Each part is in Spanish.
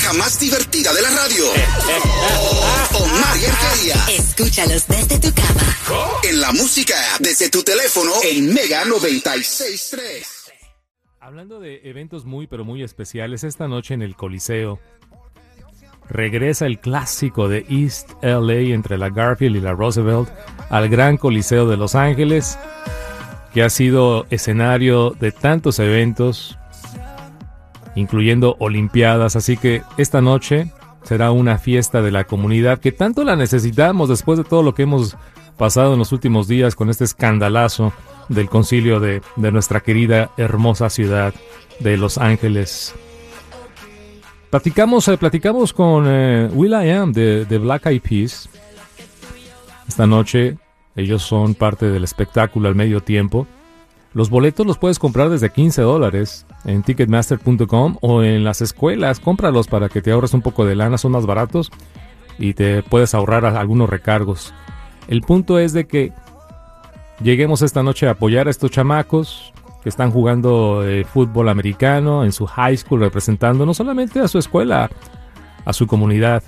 pareja más divertida de la radio. Omar y Argelia. Escúchalos desde tu cama. En la música, desde tu teléfono, en Mega 96.3. Hablando de eventos muy pero muy especiales, esta noche en el Coliseo regresa el clásico de East LA entre la Garfield y la Roosevelt al Gran Coliseo de Los Ángeles, que ha sido escenario de tantos eventos, incluyendo Olimpiadas, así que esta noche será una fiesta de la comunidad que tanto la necesitamos después de todo lo que hemos pasado en los últimos días con este escandalazo del concilio de, de nuestra querida hermosa ciudad de Los Ángeles. Platicamos, eh, platicamos con eh, Will I Am de, de Black Eyed Peas. Esta noche ellos son parte del espectáculo al medio tiempo. Los boletos los puedes comprar desde 15 dólares en ticketmaster.com o en las escuelas. Cómpralos para que te ahorres un poco de lana, son más baratos y te puedes ahorrar algunos recargos. El punto es de que lleguemos esta noche a apoyar a estos chamacos que están jugando eh, fútbol americano en su high school, representando no solamente a su escuela, a su comunidad.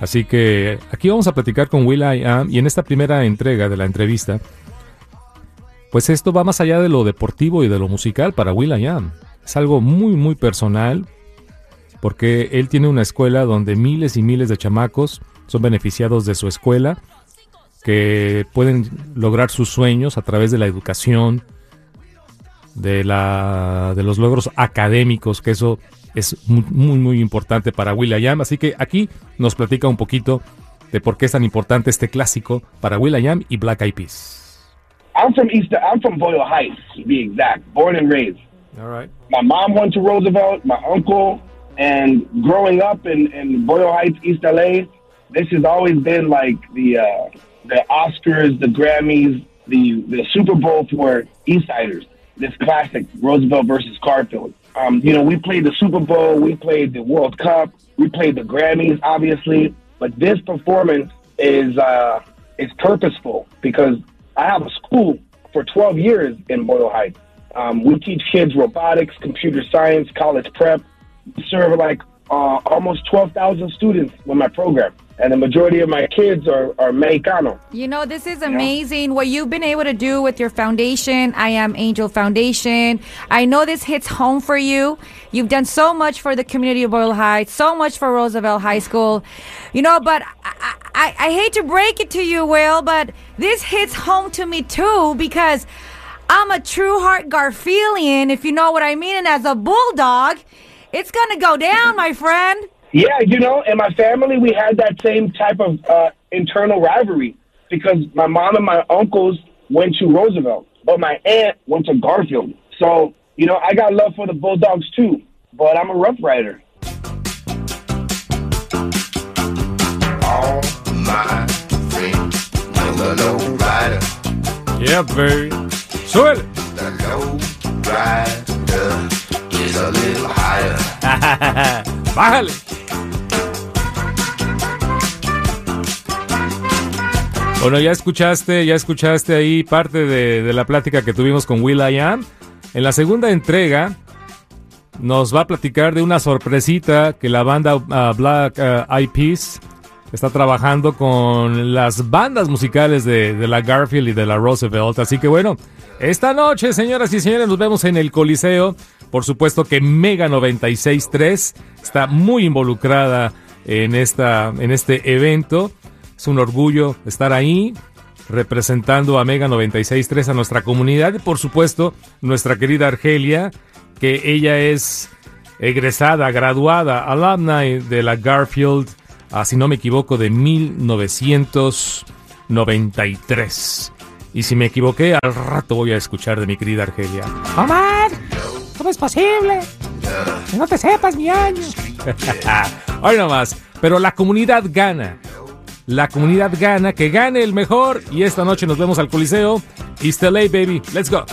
Así que aquí vamos a platicar con Will I Am y en esta primera entrega de la entrevista, pues esto va más allá de lo deportivo y de lo musical para Will I Am. Es algo muy muy personal porque él tiene una escuela donde miles y miles de chamacos son beneficiados de su escuela, que pueden lograr sus sueños a través de la educación, de, la, de los logros académicos, que eso es muy, muy, muy importante para Will.i.am. Así que aquí nos platica un poquito de por qué es tan importante este clásico para Will.i.am y Black Eyed Peas. I'm from East. I'm from Boyle Heights, to be exact. Born and raised. All right. My mom went to Roosevelt. My uncle, and growing up in, in Boyle Heights, East LA, this has always been like the uh, the Oscars, the Grammys, the the Super Bowl for Eastsiders. This classic Roosevelt versus Garfield. Um, you know, we played the Super Bowl, we played the World Cup, we played the Grammys, obviously, but this performance is uh, is purposeful because I have a school for 12 years in Boyle Heights. Um, we teach kids robotics, computer science, college prep. We serve like uh, almost 12,000 students with my program. And the majority of my kids are, are Mexicano. You know, this is amazing what you've been able to do with your foundation. I am Angel Foundation. I know this hits home for you. You've done so much for the community of Boyle Heights, so much for Roosevelt High School. You know, but I, I, I hate to break it to you, Will, but this hits home to me too because I'm a true heart Garfielian, if you know what I mean. And as a bulldog, it's going to go down, my friend. Yeah, you know, in my family, we had that same type of uh, internal rivalry because my mom and my uncles went to Roosevelt, but my aunt went to Garfield. So, you know, I got love for the Bulldogs too, but I'm a Rough Rider. Yeah, baby. Súbele. the low rider is a little higher. Bájale. Bueno, ya escuchaste, ya escuchaste ahí parte de, de la plática que tuvimos con Will I Am. En la segunda entrega nos va a platicar de una sorpresita que la banda uh, Black uh, Eyed Peas está trabajando con las bandas musicales de, la Garfield y de la Roosevelt. Así que bueno, esta noche, señoras y señores, nos vemos en el Coliseo. Por supuesto que Mega 96.3 está muy involucrada en, esta, en este evento. Es un orgullo estar ahí representando a Mega 96.3 a nuestra comunidad y por supuesto nuestra querida Argelia, que ella es egresada, graduada, alumni de la Garfield, ah, si no me equivoco, de 1993. Y si me equivoqué, al rato voy a escuchar de mi querida Argelia. Omar, ¿cómo es posible? Que no te sepas mi año. Hoy nomás. Pero la comunidad gana. La comunidad gana, que gane el mejor. Y esta noche nos vemos al Coliseo. East LA, baby. Let's go.